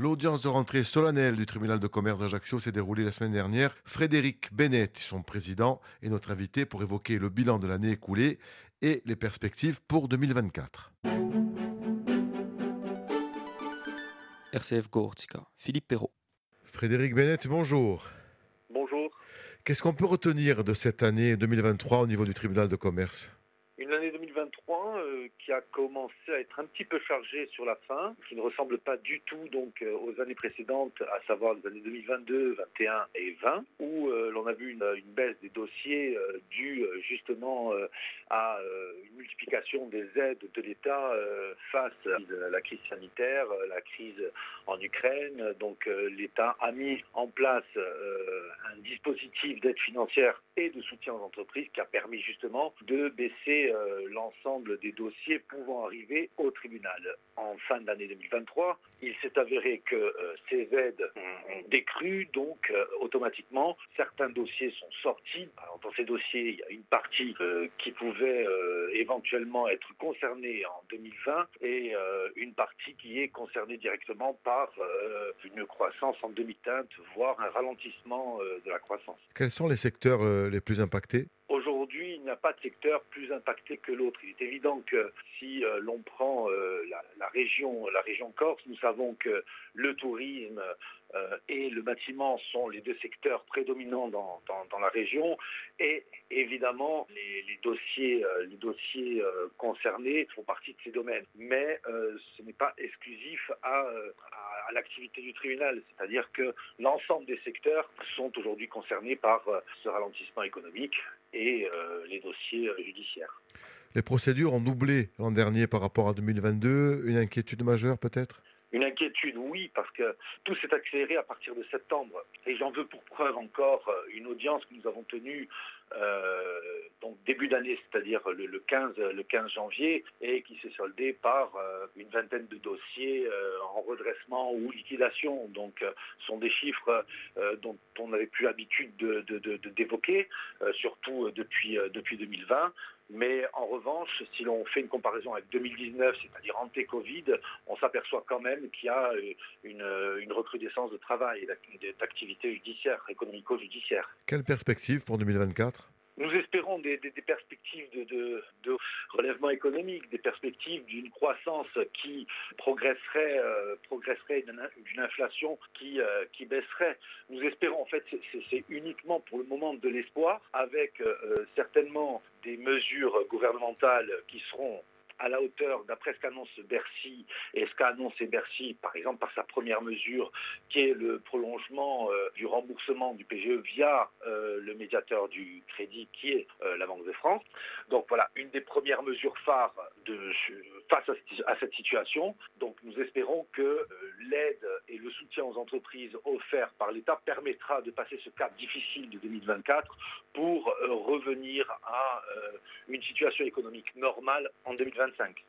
L'audience de rentrée solennelle du tribunal de commerce d'Ajaccio s'est déroulée la semaine dernière. Frédéric Bennett, son président, est notre invité pour évoquer le bilan de l'année écoulée et les perspectives pour 2024. RCF Gortica, Philippe Perrault. Frédéric Bennett, bonjour. Bonjour. Qu'est-ce qu'on peut retenir de cette année 2023 au niveau du tribunal de commerce? Une année 2023 euh, qui a commencé à être un petit peu chargée sur la fin, qui ne ressemble pas du tout donc euh, aux années précédentes, à savoir les années 2022, 21 et 20, où euh, l'on a vu une, baisse des dossiers euh, due justement à une multiplication des aides de l'État face à la crise sanitaire, la crise en Ukraine. Donc l'État a mis en place un dispositif d'aide financière et de soutien aux entreprises qui a permis justement de baisser l'ensemble des dossiers pouvant arriver au tribunal. En fin d'année 2023, il s'est avéré que euh, ces aides ont décru, donc euh, automatiquement, certains dossiers sont sortis. Dans ces dossiers, il y a une partie euh, qui pouvait éventuellement être concernée en 2020 et une partie qui est concernée directement par une croissance en demi-teinte, voire un ralentissement de la croissance. Quels sont les secteurs les plus impactés? Aujourd'hui, il n'y a pas de secteur plus impacté que l'autre. Il est évident que si euh, l'on prend euh, la, la, région, la région Corse, nous savons que le tourisme euh, et le bâtiment sont les deux secteurs prédominants dans, dans, la région. Et évidemment, les, dossiers, euh, les dossiers euh, concernés font partie de ces domaines. Mais ce n'est pas exclusif à, à l'activité du tribunal. C'est-à-dire que l'ensemble des secteurs sont aujourd'hui concernés par ce ralentissement économique et les dossiers judiciaires. Les procédures ont doublé l'an dernier par rapport à 2022. Une inquiétude majeure peut-être? Une inquiétude, oui, parce que tout s'est accéléré à partir de septembre. Et j'en veux pour preuve encore une audience que nous avons tenue euh, donc début d'année, c'est-à-dire le, le, 15, le 15 janvier, et qui s'est soldée par euh, une vingtaine de dossiers euh, en redressement ou liquidation. Donc, ce sont des chiffres dont on n'avait plus l'habitude de, de, d'évoquer, surtout depuis, depuis 2020. Mais en revanche, si l'on fait une comparaison avec 2019, c'est-à-dire anté-Covid, on s'aperçoit quand même qu'il y a une, une recrudescence de travail et d'activité judiciaire, économico-judiciaire. Quelle perspective pour 2024 nous espérons des, des, des perspectives de, de, de, relèvement économique, des perspectives d'une croissance qui progresserait, euh, progresserait d'une inflation qui, euh, qui baisserait. Nous espérons, en fait, c'est uniquement pour le moment de l'espoir, avec euh, certainement des mesures gouvernementales qui seront à la hauteur d'après ce qu'annonce Bercy et ce qu'a annoncé Bercy, par exemple par sa première mesure, qui est le prolongement euh, du remboursement du PGE via euh, le médiateur du crédit, qui est euh, la Banque de France. Donc voilà, une des premières mesures phares face à, à cette situation. Donc nous espérons que l'aide et le soutien aux entreprises offerts par l'État permettra de passer ce cap difficile de 2024 pour revenir à une situation économique normale en 2024. 25.